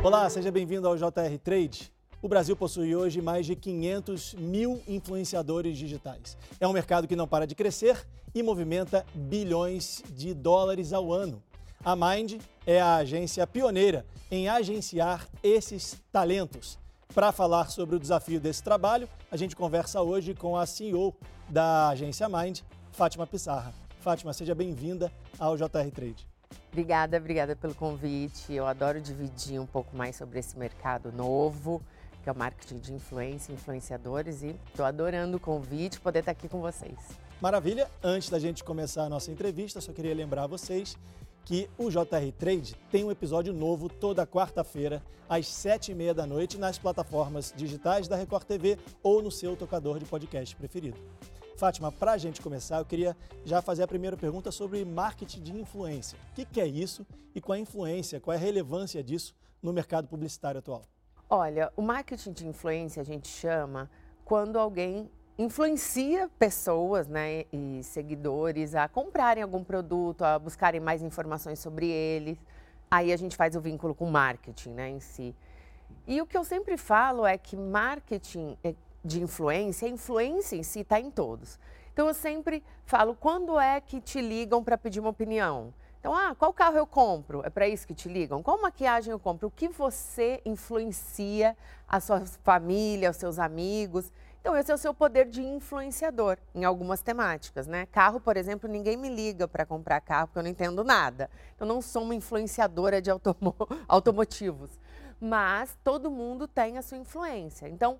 Olá, seja bem-vindo ao JR Trade. O Brasil possui hoje mais de 500 mil influenciadores digitais. É um mercado que não para de crescer e movimenta bilhões de dólares ao ano. A Mind é a agência pioneira em agenciar esses talentos. Para falar sobre o desafio desse trabalho, a gente conversa hoje com a CEO da agência Mind, Fátima Pissarra. Fátima, seja bem-vinda ao JR Trade. Obrigada, obrigada pelo convite. Eu adoro dividir um pouco mais sobre esse mercado novo, que é o marketing de influência, influenciadores, e estou adorando o convite, poder estar aqui com vocês. Maravilha! Antes da gente começar a nossa entrevista, só queria lembrar vocês que o JR Trade tem um episódio novo toda quarta-feira, às sete e meia da noite, nas plataformas digitais da Record TV ou no seu tocador de podcast preferido. Fátima, para a gente começar, eu queria já fazer a primeira pergunta sobre marketing de influência. O que, que é isso e qual é a influência, qual é a relevância disso no mercado publicitário atual? Olha, o marketing de influência a gente chama quando alguém influencia pessoas né, e seguidores a comprarem algum produto, a buscarem mais informações sobre ele. Aí a gente faz o vínculo com marketing né, em si. E o que eu sempre falo é que marketing é de influência, a influência em si está em todos. Então eu sempre falo, quando é que te ligam para pedir uma opinião? Então, ah, qual carro eu compro? É para isso que te ligam? Qual maquiagem eu compro? O que você influencia a sua família, os seus amigos? Então, esse é o seu poder de influenciador em algumas temáticas, né? Carro, por exemplo, ninguém me liga para comprar carro porque eu não entendo nada. Então, não sou uma influenciadora de automo automotivos. Mas todo mundo tem a sua influência. Então,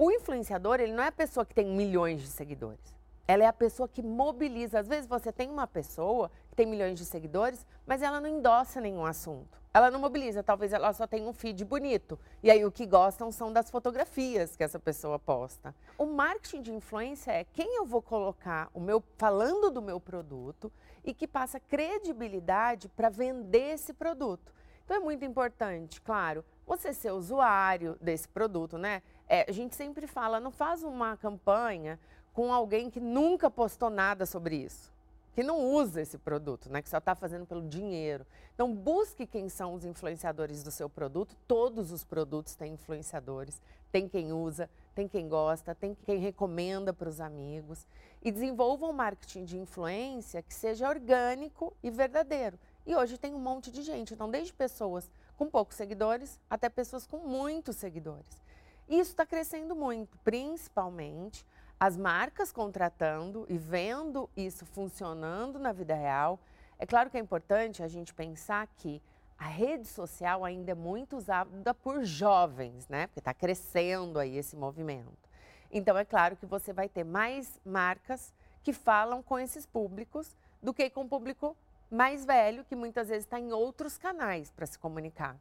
o influenciador, ele não é a pessoa que tem milhões de seguidores. Ela é a pessoa que mobiliza. Às vezes você tem uma pessoa que tem milhões de seguidores, mas ela não endossa nenhum assunto. Ela não mobiliza, talvez ela só tenha um feed bonito. E aí o que gostam são das fotografias que essa pessoa posta. O marketing de influência é quem eu vou colocar o meu falando do meu produto e que passa credibilidade para vender esse produto. Então é muito importante, claro, você ser usuário desse produto, né? É, a gente sempre fala, não faz uma campanha com alguém que nunca postou nada sobre isso, que não usa esse produto, né? Que só está fazendo pelo dinheiro. Então busque quem são os influenciadores do seu produto. Todos os produtos têm influenciadores. Tem quem usa, tem quem gosta, tem quem recomenda para os amigos. E desenvolva um marketing de influência que seja orgânico e verdadeiro. E hoje tem um monte de gente, então desde pessoas com poucos seguidores até pessoas com muitos seguidores. Isso está crescendo muito, principalmente as marcas contratando e vendo isso funcionando na vida real. É claro que é importante a gente pensar que a rede social ainda é muito usada por jovens, né? Porque está crescendo aí esse movimento. Então é claro que você vai ter mais marcas que falam com esses públicos do que com o público mais velho, que muitas vezes está em outros canais para se comunicar.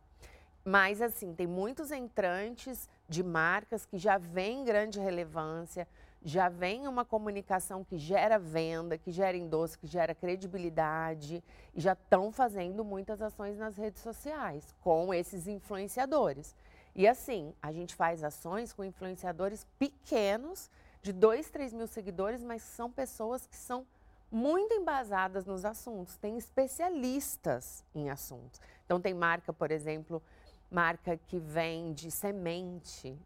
Mas, assim, tem muitos entrantes de marcas que já vêm grande relevância, já vem uma comunicação que gera venda, que gera endosso, que gera credibilidade e já estão fazendo muitas ações nas redes sociais com esses influenciadores. E assim, a gente faz ações com influenciadores pequenos, de 2, 3 mil seguidores, mas são pessoas que são muito embasadas nos assuntos, tem especialistas em assuntos. Então, tem marca, por exemplo, marca que vende semente.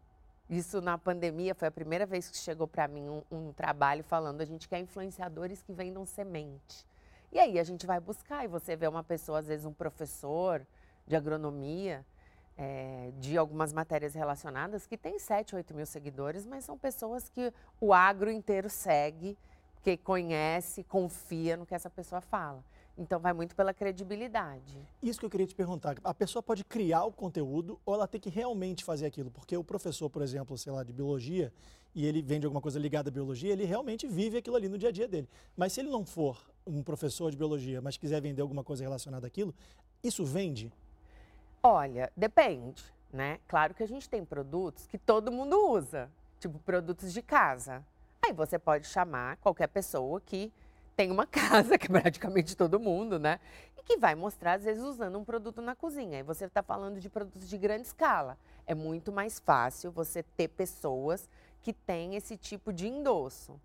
Isso na pandemia foi a primeira vez que chegou para mim um, um, trabalho falando a gente quer influenciadores que vendam semente. E aí a gente vai buscar e você vê uma pessoa, às vezes um professor de agronomia, é, de algumas matérias relacionadas, que tem 7, 8 mil seguidores, mas são pessoas que o agro inteiro segue, que conhece, confia no que essa pessoa fala. Então vai muito pela credibilidade. Isso que eu queria te perguntar. A pessoa pode criar o conteúdo ou ela tem que realmente fazer aquilo? Porque o professor, por exemplo, sei lá, de biologia, e ele vende alguma coisa ligada à biologia, ele realmente vive aquilo ali no dia a dia dele. Mas se ele não for um professor de biologia, mas quiser vender alguma coisa relacionada àquilo, isso vende? Olha, depende, né? Claro que a gente tem produtos que todo mundo usa, tipo produtos de casa. Aí você pode chamar qualquer pessoa que tem uma casa, que é praticamente todo mundo, né? E que vai mostrar, às vezes, usando um produto na cozinha. E você está falando de produtos de grande escala. É muito mais fácil você ter pessoas que têm esse tipo de endosso.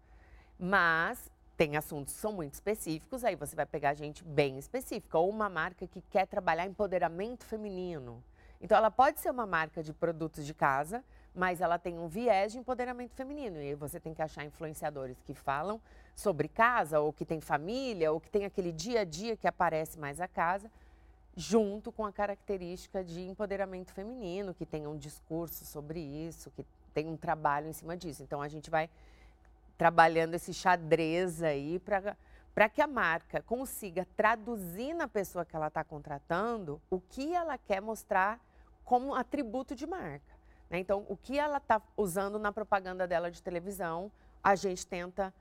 Mas tem assuntos que são muito específicos, aí você vai pegar gente bem específica. Ou uma marca que quer trabalhar empoderamento feminino. Então, ela pode ser uma marca de produtos de casa, mas ela tem um viés de empoderamento feminino. E você tem que achar influenciadores que falam sobre casa, ou que tem família, ou que tem aquele dia a dia que aparece mais a casa, junto com a característica de empoderamento feminino, que tenha um discurso sobre isso, que tem um trabalho em cima disso. Então a gente vai trabalhando esse xadrez aí para que a marca consiga traduzir na pessoa que ela está contratando o que ela quer mostrar como atributo de marca. Né? Então, o que ela está usando na propaganda dela de televisão, a gente tenta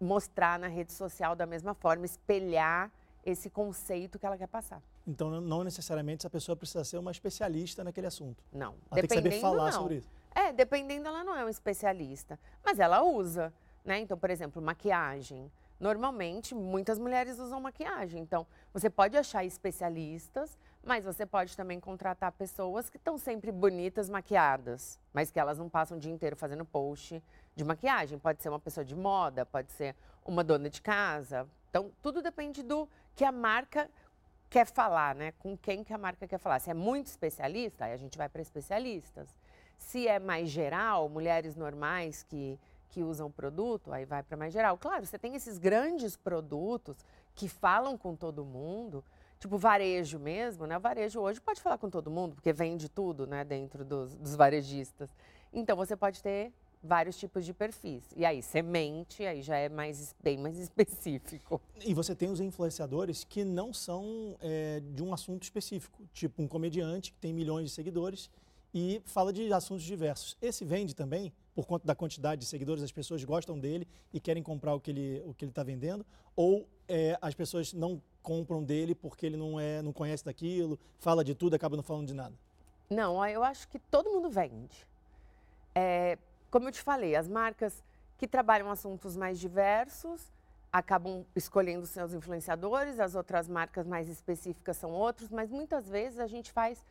mostrar na rede social da mesma forma, espelhar esse conceito que ela quer passar. Então, não necessariamente essa pessoa precisa ser uma especialista naquele assunto. Não. Ela tem que saber falar não. sobre isso. É, dependendo, ela não é uma especialista. Mas ela usa, né? Então, por exemplo, maquiagem. Normalmente, muitas mulheres usam maquiagem. Então, você pode achar especialistas, mas você pode também contratar pessoas que estão sempre bonitas, maquiadas, mas que elas não passam o dia inteiro fazendo post de maquiagem. Pode ser uma pessoa de moda, pode ser uma dona de casa. Então, tudo depende do que a marca quer falar, né? Com quem que a marca quer falar. Se é muito especialista, aí a gente vai para especialistas. Se é mais geral, mulheres normais que, que usam o produto, aí vai para mais geral. Claro, você tem esses grandes produtos que falam com todo mundo, tipo varejo mesmo, né? O varejo hoje pode falar com todo mundo, porque vende tudo, né, dentro dos, dos varejistas. Então, você pode ter vários tipos de perfis. E aí, semente, aí já é mais, bem mais específico. E você tem os influenciadores que não são é, de um assunto específico, tipo um comediante que tem milhões de seguidores e fala de assuntos diversos. Esse vende também, por conta da quantidade de seguidores, as pessoas gostam dele e querem comprar o que ele está vendendo, ou é, as pessoas não compram dele porque ele não, é, não conhece daquilo, fala de tudo, acaba não falando de nada? Não, eu acho que todo mundo vende. É, como eu te falei, as marcas que trabalham assuntos mais diversos acabam escolhendo seus influenciadores, as outras marcas mais específicas são outros, mas muitas vezes a gente faz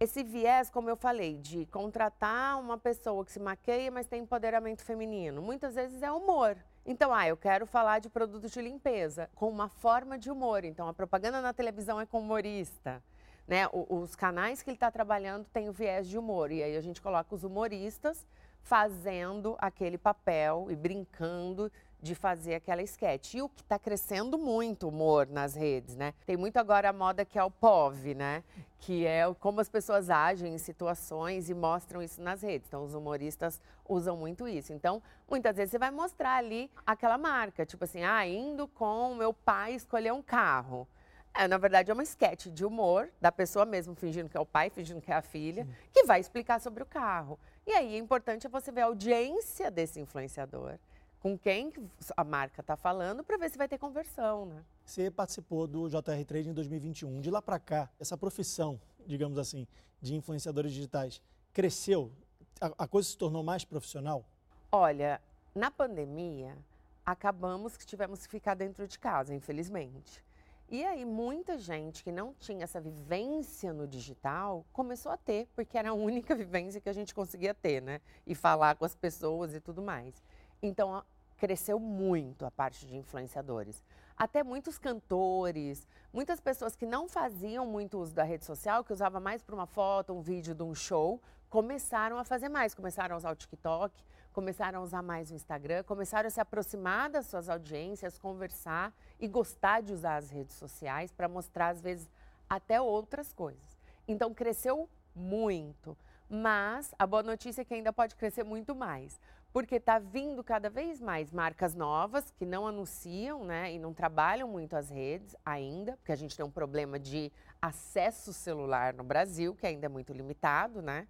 esse viés, como eu falei, de contratar uma pessoa que se maqueia, mas tem empoderamento feminino. Muitas vezes é humor. Então, ah, eu quero falar de produtos de limpeza com uma forma de humor. Então, a propaganda na televisão é com humorista. Né? O, os canais que ele está trabalhando têm o viés de humor. E aí a gente coloca os humoristas fazendo aquele papel e brincando de fazer aquela sketch. E o que está crescendo muito humor nas redes, né? Tem muito agora a moda que é o POV, né? Que é como as pessoas agem em situações e mostram isso nas redes. Então, os humoristas usam muito isso. Então, muitas vezes você vai mostrar ali aquela marca, tipo assim, ah, indo com meu pai escolher um carro. É, na verdade, é uma sketch de humor da pessoa mesmo fingindo que é o pai, fingindo que é a filha, Sim. que vai explicar sobre o carro. E aí, é importante você ver a audiência desse influenciador, com quem a marca está falando, para ver se vai ter conversão, né? Você participou do JR Trade em 2021. De lá para cá, essa profissão, digamos assim, de influenciadores digitais, cresceu? A, a coisa se tornou mais profissional? Olha, na pandemia, acabamos que tivemos que ficar dentro de casa, infelizmente. E aí, muita gente que não tinha essa vivência no digital começou a ter, porque era a única vivência que a gente conseguia ter, né? E falar com as pessoas e tudo mais. Então, cresceu muito a parte de influenciadores. Até muitos cantores, muitas pessoas que não faziam muito uso da rede social, que usavam mais para uma foto, um vídeo de um show, começaram a fazer mais, começaram a usar o TikTok, começaram a usar mais o Instagram, começaram a se aproximar das suas audiências, conversar e gostar de usar as redes sociais para mostrar, às vezes, até outras coisas. Então, cresceu muito. Mas a boa notícia é que ainda pode crescer muito mais, porque está vindo cada vez mais marcas novas que não anunciam né, e não trabalham muito as redes ainda, porque a gente tem um problema de acesso celular no Brasil, que ainda é muito limitado, né?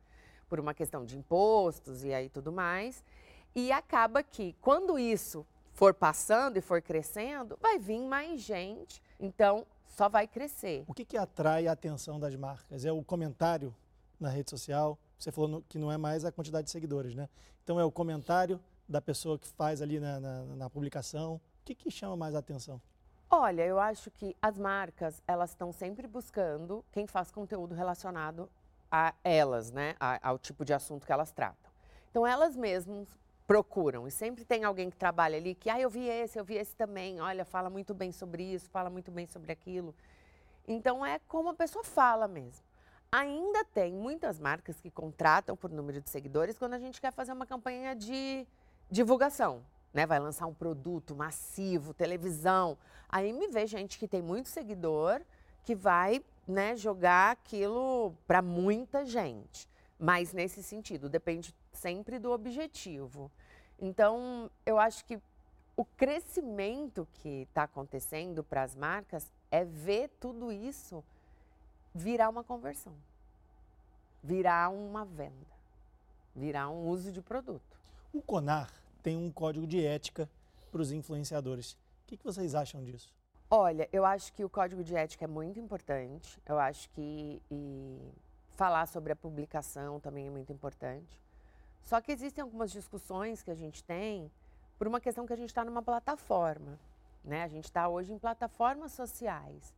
Por uma questão de impostos e aí tudo mais. E acaba que, quando isso for passando e for crescendo, vai vir mais gente. Então, só vai crescer. O que, que atrai a atenção das marcas? É o comentário na rede social? Você falou que não é mais a quantidade de seguidores, né? Então, é o comentário da pessoa que faz ali na, na, na publicação. O que, que chama mais a atenção? Olha, eu acho que as marcas, elas estão sempre buscando quem faz conteúdo relacionado a elas, né? A, ao tipo de assunto que elas tratam. Então, elas mesmas procuram. E sempre tem alguém que trabalha ali que, ah, eu vi esse, eu vi esse também. Olha, fala muito bem sobre isso, fala muito bem sobre aquilo. Então é como a pessoa fala mesmo. Ainda tem muitas marcas que contratam por número de seguidores quando a gente quer fazer uma campanha de divulgação. Né? Vai lançar um produto massivo, televisão. Aí me vê gente que tem muito seguidor que vai né, jogar aquilo para muita gente. Mas nesse sentido, depende sempre do objetivo. Então, eu acho que o crescimento que está acontecendo para as marcas é ver tudo isso virar uma conversão, virar uma venda, virar um uso de produto. O CONAR tem um código de ética para os influenciadores. O que, que vocês acham disso? Olha, eu acho que o código de ética é muito importante. Eu acho que falar sobre a publicação também é muito importante. Só que existem algumas discussões que a gente tem por uma questão que a gente está numa plataforma. Né? A gente está hoje em plataformas sociais.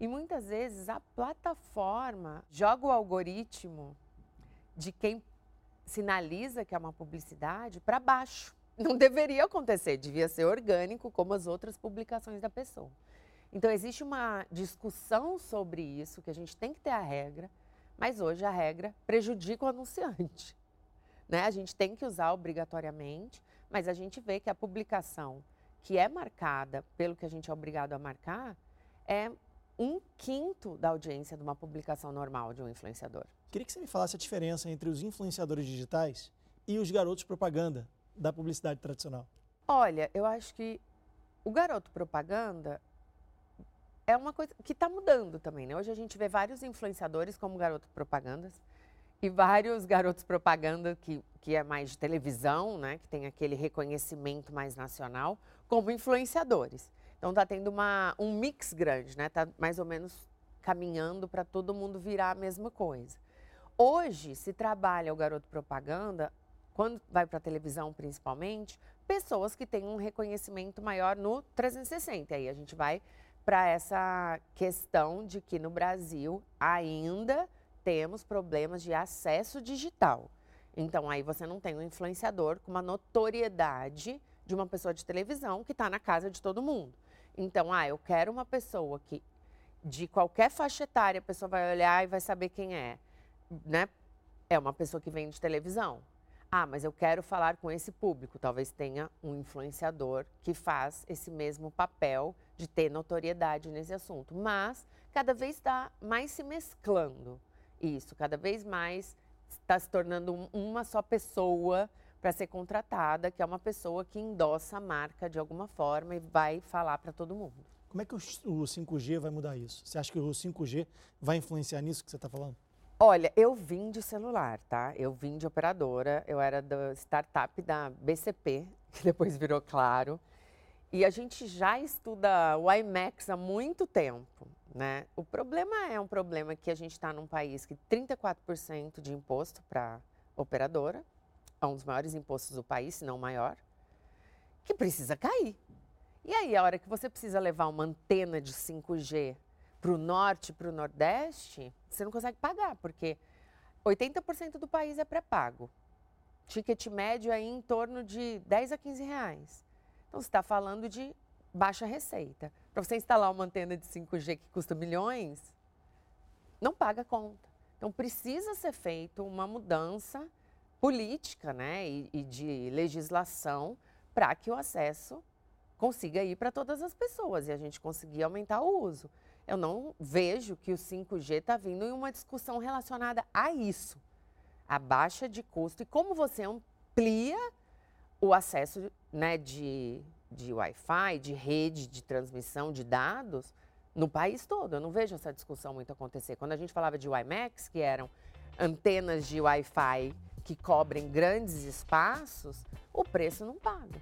E muitas vezes a plataforma joga o algoritmo de quem sinaliza que é uma publicidade para baixo. Não deveria acontecer, devia ser orgânico, como as outras publicações da pessoa. Então, existe uma discussão sobre isso, que a gente tem que ter a regra, mas hoje a regra prejudica o anunciante. Né? A gente tem que usar obrigatoriamente, mas a gente vê que a publicação que é marcada pelo que a gente é obrigado a marcar é um quinto da audiência de uma publicação normal de um influenciador. Queria que você me falasse a diferença entre os influenciadores digitais e os garotos propaganda da publicidade tradicional. Olha, eu acho que o garoto propaganda é uma coisa que está mudando também, né? Hoje a gente vê vários influenciadores como garoto propagandas e vários garotos propaganda que, que é mais de televisão, né? Que tem aquele reconhecimento mais nacional, como influenciadores. Então está tendo uma, um mix grande, né? Está mais ou menos caminhando para todo mundo virar a mesma coisa. Hoje se trabalha o garoto propaganda, quando vai para a televisão principalmente, pessoas que têm um reconhecimento maior no 360. E aí a gente vai para essa questão de que no Brasil ainda temos problemas de acesso digital. Então aí você não tem um influenciador com uma notoriedade de uma pessoa de televisão que está na casa de todo mundo. Então, ah, eu quero uma pessoa que de qualquer faixa etária a pessoa vai olhar e vai saber quem é, né? É uma pessoa que vem de televisão. Ah, mas eu quero falar com esse público. Talvez tenha um influenciador que faz esse mesmo papel de ter notoriedade nesse assunto. Mas cada vez está mais se mesclando isso, cada vez mais está se tornando uma só pessoa para ser contratada, que é uma pessoa que endossa a marca de alguma forma e vai falar para todo mundo. Como é que o 5G vai mudar isso? Você acha que o 5G vai influenciar nisso que você está falando? Olha, eu vim de celular, tá? Eu vim de operadora, eu era da startup da BCP, que depois virou Claro. E a gente já estuda o IMAX há muito tempo, né? O problema é um problema que a gente está num país que 34% de imposto para operadora, é um dos maiores impostos do país, se não o maior, que precisa cair. E aí, a hora que você precisa levar uma antena de 5G para o norte, para o nordeste, você não consegue pagar, porque 80% do país é pré-pago. Ticket médio aí em torno de 10 a 15 reais. Então, você está falando de baixa receita. Para você instalar uma antena de 5G que custa milhões, não paga conta. Então, precisa ser feita uma mudança política né, e, e de legislação para que o acesso consiga ir para todas as pessoas e a gente conseguir aumentar o uso. Eu não vejo que o 5G está vindo em uma discussão relacionada a isso, a baixa de custo e como você amplia o acesso né, de, de Wi-Fi, de rede de transmissão de dados no país todo. Eu não vejo essa discussão muito acontecer. Quando a gente falava de WiMAX, que eram antenas de Wi-Fi que cobrem grandes espaços, o preço não paga.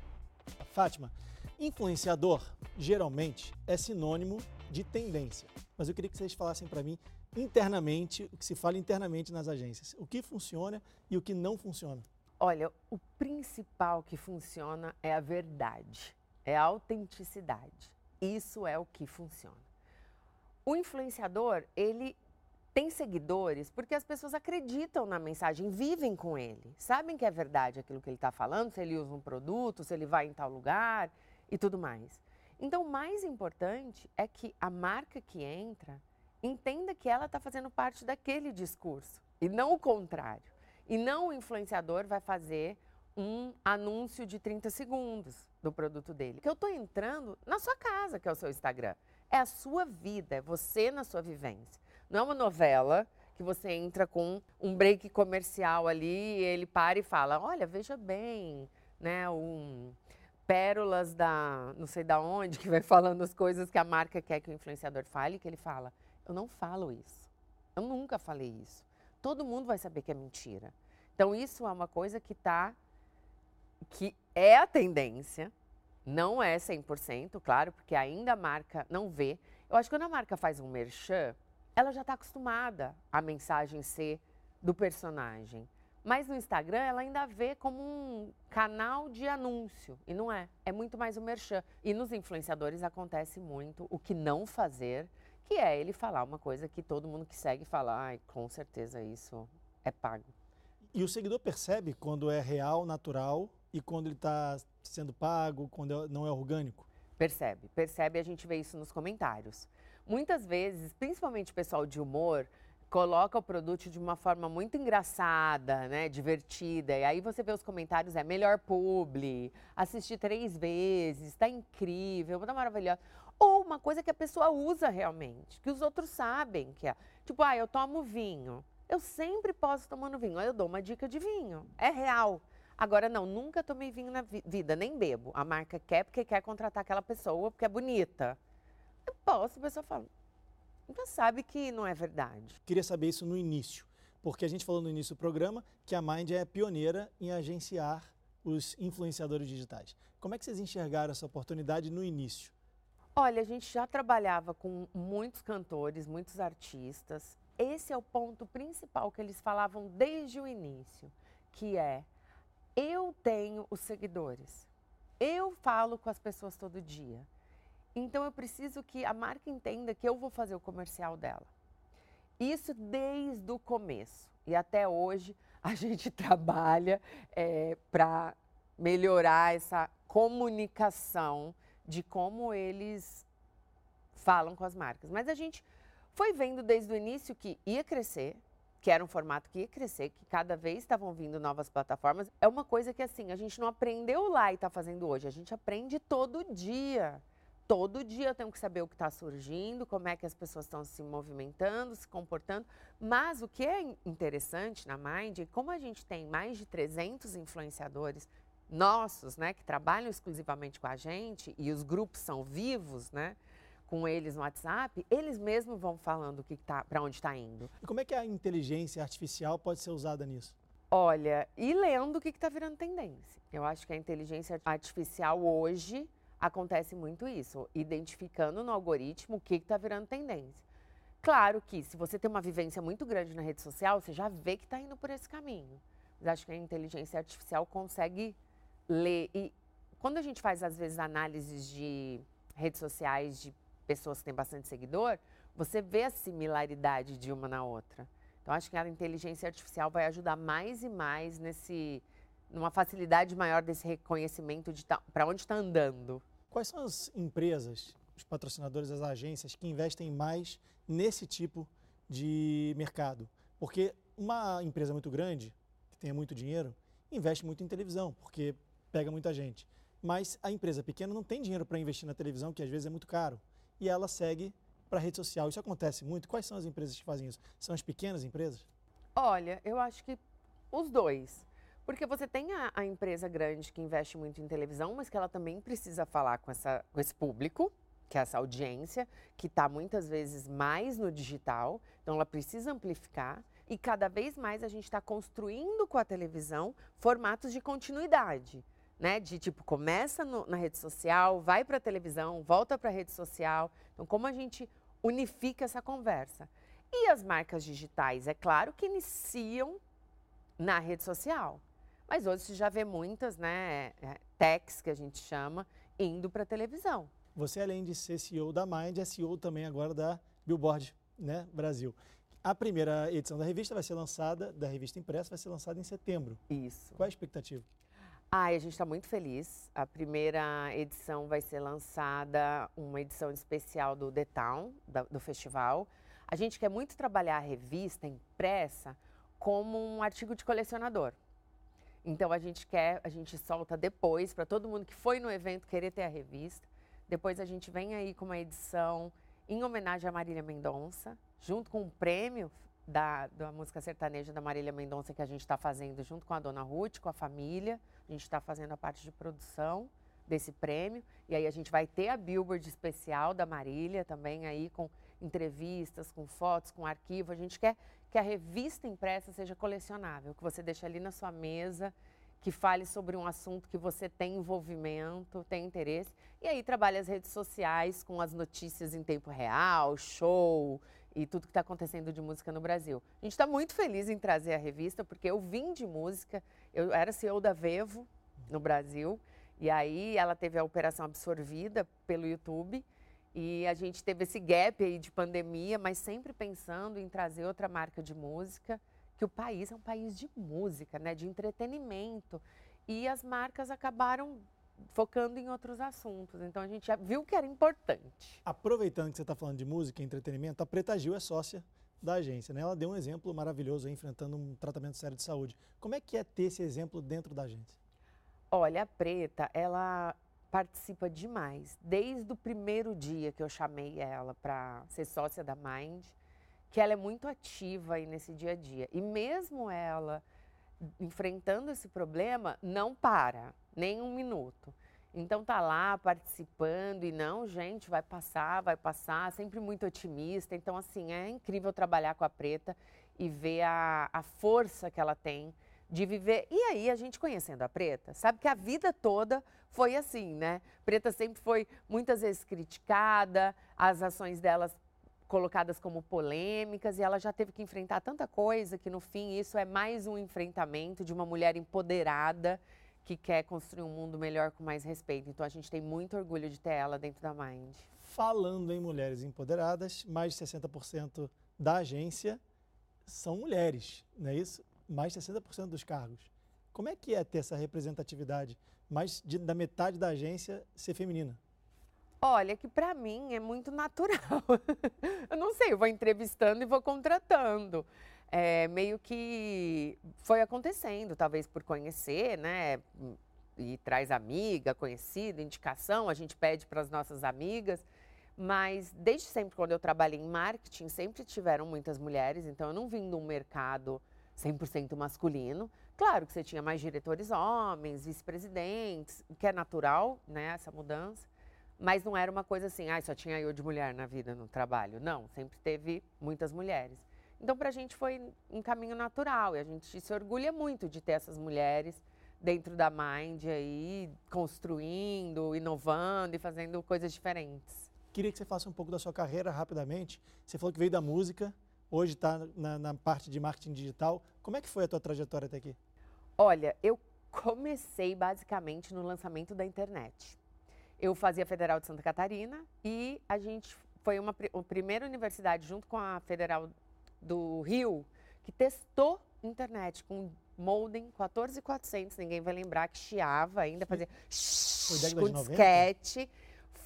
Fátima, influenciador geralmente é sinônimo de tendência. Mas eu queria que vocês falassem para mim internamente, o que se fala internamente nas agências. O que funciona e o que não funciona. Olha, o principal que funciona é a verdade, é a autenticidade. Isso é o que funciona. O influenciador, ele tem seguidores porque as pessoas acreditam na mensagem, vivem com ele, sabem que é verdade aquilo que ele está falando, se ele usa um produto, se ele vai em tal lugar e tudo mais. Então, o mais importante é que a marca que entra, entenda que ela está fazendo parte daquele discurso e não o contrário. E não o influenciador vai fazer um anúncio de 30 segundos do produto dele. Que eu estou entrando na sua casa, que é o seu Instagram. É a sua vida, é você na sua vivência. Não é uma novela que você entra com um break comercial ali e ele para e fala: "Olha, veja bem, né, um pérolas da não sei da onde que vai falando as coisas que a marca quer que o influenciador fale, que ele fala: "Eu não falo isso. Eu nunca falei isso. Todo mundo vai saber que é mentira". Então isso é uma coisa que tá que é a tendência, não é 100%, claro, porque ainda a marca não vê. Eu acho que quando a marca faz um merchan, ela já está acostumada a mensagem ser do personagem. Mas no Instagram ela ainda vê como um canal de anúncio. E não é. É muito mais o um merchan. E nos influenciadores acontece muito o que não fazer, que é ele falar uma coisa que todo mundo que segue fala, ah, com certeza isso é pago. E o seguidor percebe quando é real, natural e quando ele está sendo pago, quando é, não é orgânico? Percebe, percebe, a gente vê isso nos comentários. Muitas vezes, principalmente o pessoal de humor, coloca o produto de uma forma muito engraçada, né, divertida. E aí você vê os comentários, é melhor publi, assisti três vezes, tá incrível, tá maravilhosa. Ou uma coisa que a pessoa usa realmente, que os outros sabem que é. Tipo, ah, eu tomo vinho. Eu sempre posso tomando vinho. Aí eu dou uma dica de vinho. É real. Agora, não, nunca tomei vinho na vida, nem bebo. A marca quer porque quer contratar aquela pessoa porque é bonita. Eu posso, a pessoa fala, já sabe que não é verdade. Queria saber isso no início, porque a gente falou no início do programa que a Mind é pioneira em agenciar os influenciadores digitais. Como é que vocês enxergaram essa oportunidade no início? Olha, a gente já trabalhava com muitos cantores, muitos artistas. Esse é o ponto principal que eles falavam desde o início, que é eu tenho os seguidores. Eu falo com as pessoas todo dia. Então eu preciso que a marca entenda que eu vou fazer o comercial dela. Isso desde o começo. E até hoje a gente trabalha é, para melhorar essa comunicação de como eles falam com as marcas. Mas a gente foi vendo desde o início que ia crescer, que era um formato que ia crescer, que cada vez estavam vindo novas plataformas. É uma coisa que assim, a gente não aprendeu lá e está fazendo hoje, a gente aprende todo dia. Todo dia eu tenho que saber o que está surgindo, como é que as pessoas estão se movimentando, se comportando. Mas o que é interessante na Mind, é como a gente tem mais de 300 influenciadores nossos, né, que trabalham exclusivamente com a gente, e os grupos são vivos, né? com eles no WhatsApp, eles mesmos vão falando que tá, para onde está indo. E como é que a inteligência artificial pode ser usada nisso? Olha, e lendo o que está virando tendência. Eu acho que a inteligência artificial hoje acontece muito isso, identificando no algoritmo o que está virando tendência. Claro que se você tem uma vivência muito grande na rede social, você já vê que está indo por esse caminho. Mas acho que a inteligência artificial consegue ler. E quando a gente faz, às vezes, análises de redes sociais de pessoas que têm bastante seguidor, você vê a similaridade de uma na outra. Então, acho que a inteligência artificial vai ajudar mais e mais nesse, numa facilidade maior desse reconhecimento de tá, para onde está andando. Quais são as empresas, os patrocinadores, as agências que investem mais nesse tipo de mercado? Porque uma empresa muito grande, que tenha muito dinheiro, investe muito em televisão, porque pega muita gente. Mas a empresa pequena não tem dinheiro para investir na televisão, que às vezes é muito caro e ela segue para a rede social. Isso acontece muito? Quais são as empresas que fazem isso? São as pequenas empresas? Olha, eu acho que os dois. Porque você tem a, a, empresa grande que investe muito em televisão, mas que ela também precisa falar com, essa, com esse público, que é essa audiência, que está muitas vezes mais no digital. Então, ela precisa amplificar. E cada vez mais a gente está construindo com a televisão formatos de continuidade né? De tipo, começa no, na rede social, vai para a televisão, volta para a rede social. Então, como a gente unifica essa conversa? E as marcas digitais, é claro que iniciam na rede social. Mas hoje você já vê muitas, né, é, techs que a gente chama, indo para a televisão. Você, além de ser CEO da Mind, é CEO também agora da Billboard, né, Brasil. A primeira edição da revista vai ser lançada, da revista impressa, vai ser lançada em setembro. Isso. Qual é a expectativa? Ai, a gente está muito feliz. A primeira edição vai ser lançada, uma edição especial do The Town, da, do festival. A gente quer muito trabalhar a revista impressa como um artigo de colecionador. Então a gente quer, a gente solta depois para todo mundo que foi no evento querer ter a revista. Depois a gente vem aí com uma edição em homenagem a Marília Mendonça, junto com um prêmio da, da música sertaneja da Marília Mendonça que a gente está fazendo junto com a dona Ruth, com a família. A gente está fazendo a parte de produção desse prêmio. E aí a gente vai ter a Billboard especial da Marília também aí com entrevistas, com fotos, com arquivo. A gente quer que a revista impressa seja colecionável, que você deixe ali na sua mesa, que fale sobre um assunto que você tem envolvimento, tem interesse. E aí trabalha as redes sociais com as notícias em tempo real, show e tudo que está acontecendo de música no Brasil. A gente está muito feliz em trazer a revista, porque eu vim de música, eu era CEO da Vevo no Brasil, e aí ela teve a operação absorvida pelo YouTube. E a gente teve esse gap aí de pandemia, mas sempre pensando em trazer outra marca de música, que o país é um país de música, né, de entretenimento. E as marcas acabaram focando em outros assuntos. Então a gente já viu que era importante. Aproveitando que você está falando de música e entretenimento, a Preta Gil é sócia da agência, né? Ela deu um exemplo maravilhoso aí, enfrentando um tratamento sério de saúde. Como é que é ter esse exemplo dentro da agência? Olha, a Preta, ela participa demais. Desde o primeiro dia que eu chamei ela para ser sócia da Mind, que ela é muito ativa aí nesse dia a dia. E mesmo ela enfrentando esse problema, não para, nem um minuto. Então tá lá participando e não, gente, vai passar, vai passar, sempre muito otimista. Então, assim, é incrível trabalhar com a Preta e ver a, a força que ela tem de viver. E aí, a gente conhecendo a Preta, sabe que a vida toda foi assim, né? Preta sempre foi muitas vezes criticada, as ações delas colocadas como polêmicas e ela já teve que enfrentar tanta coisa que no fim isso é mais um enfrentamento de uma mulher empoderada que quer construir um mundo melhor com mais respeito. Então a gente tem muito orgulho de ter ela dentro da Mind. Falando em mulheres empoderadas, mais de 60% da agência são mulheres, não é isso? Mais de 60% dos cargos. Como é que é ter essa representatividade mais de, da metade da agência ser feminina? Olha, que para mim é muito natural. eu não sei, eu vou entrevistando e vou contratando. É, meio que foi acontecendo, talvez por conhecer, né? E traz amiga, conhecida, indicação, a gente pede para as nossas amigas. Mas desde sempre, quando eu trabalhei em marketing, sempre tiveram muitas mulheres, então eu não vim de um mercado 100% masculino. Claro que você tinha mais diretores homens, vice-presidentes, o que é natural, né, essa mudança. Mas não era uma coisa assim, ah, só tinha eu de mulher na vida, no trabalho. Não, sempre teve muitas mulheres. Então, para a gente foi um caminho natural e a gente se orgulha muito de ter essas mulheres dentro da Mind aí, construindo, inovando e fazendo coisas diferentes. Queria que você faça um pouco da sua carreira rapidamente. Você falou que veio da música, hoje está na, na, parte de marketing digital. Como é que foi a tua trajetória até aqui? Olha, eu comecei basicamente no lançamento da internet. Eu fazia Federal de Santa Catarina e a gente foi uma a primeira universidade junto com a Federal do Rio que testou internet com modem 14400, ninguém vai lembrar que chiava ainda, fazia foi com disquete.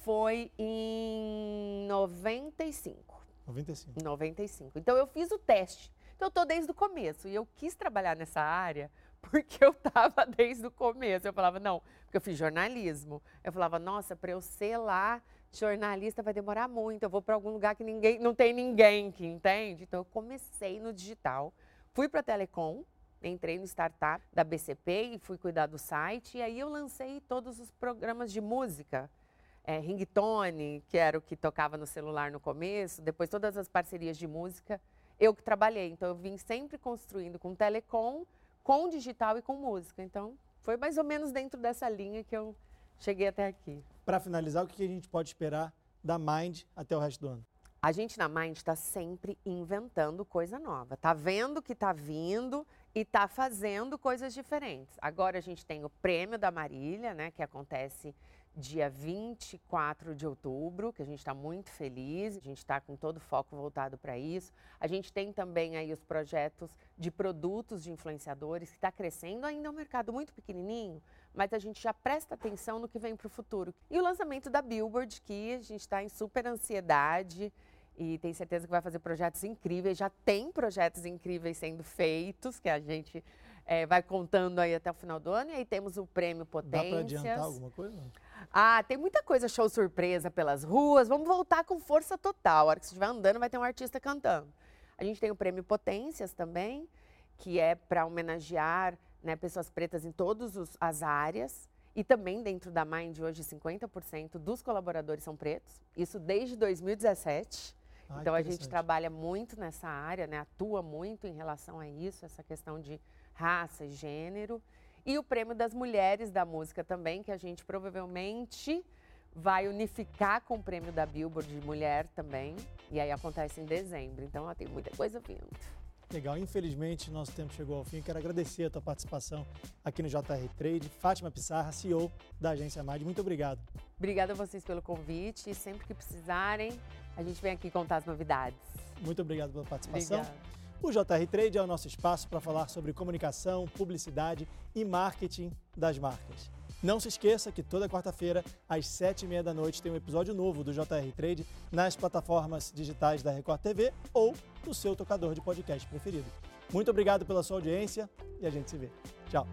Foi em 95. 95. 95. Então eu fiz o teste. Então eu tô desde o começo e eu quis trabalhar nessa área porque eu estava desde o começo. Eu falava, não, porque eu fiz jornalismo. Eu falava, nossa, para eu ser lá jornalista vai demorar muito. Eu vou para algum lugar que ninguém, não tem ninguém que entende. Então eu comecei no digital, fui para a Telecom, entrei no startup da BCP e fui cuidar do site. E aí eu lancei todos os programas de música é, ringtone, que era o que tocava no celular no começo, depois todas as parcerias de música, eu que trabalhei. Então eu vim sempre construindo com telecom, com digital e com música. Então foi mais ou menos dentro dessa linha que eu cheguei até aqui. Para finalizar, o que a gente pode esperar da Mind até o resto do ano? A gente na Mind está sempre inventando coisa nova. Tá vendo que tá vindo e tá fazendo coisas diferentes. Agora a gente tem o prêmio da Marília, né, que acontece dia 24 de outubro, que a gente está muito feliz, a gente está com todo o foco voltado para isso. A gente tem também aí os projetos de produtos de influenciadores, que está crescendo ainda é um mercado muito pequenininho, mas a gente já presta atenção no que vem para o futuro. E o lançamento da Billboard, que a gente está em super ansiedade e tem certeza que vai fazer projetos incríveis. Já tem projetos incríveis sendo feitos, que a gente é, vai contando aí até o final do ano. E aí temos o prêmio Potências. Dá para adiantar alguma coisa? Ah, tem muita coisa show surpresa pelas ruas. Vamos voltar com força total. A hora que você estiver andando, vai ter um artista cantando. A gente tem o prêmio Potências também, que é para homenagear né, pessoas pretas em todas as áreas. E também dentro da Mind, hoje, 50% dos colaboradores são pretos. Isso desde 2017. Ah, então a gente trabalha muito nessa área, né? atua muito em relação a isso, essa questão de raça e gênero. E o prêmio das mulheres da música também, que a gente provavelmente vai unificar com o prêmio da Billboard de mulher também. E aí acontece em dezembro. Então ó, tem muita coisa vindo. Legal, infelizmente nosso tempo chegou ao fim. Quero agradecer a tua participação aqui no JR Trade. Fátima Pissarra, CEO da agência MAD, muito obrigado. Obrigada a vocês pelo convite e sempre que precisarem, a gente vem aqui contar as novidades. Muito obrigado pela participação. Obrigada. O JR Trade é o nosso espaço para falar sobre comunicação, publicidade e marketing das marcas. Não se esqueça que toda quarta-feira, às sete e meia da noite, tem um episódio novo do JR Trade nas plataformas digitais da Record TV ou no seu tocador de podcast preferido. Muito obrigado pela sua audiência e a gente se vê. Tchau!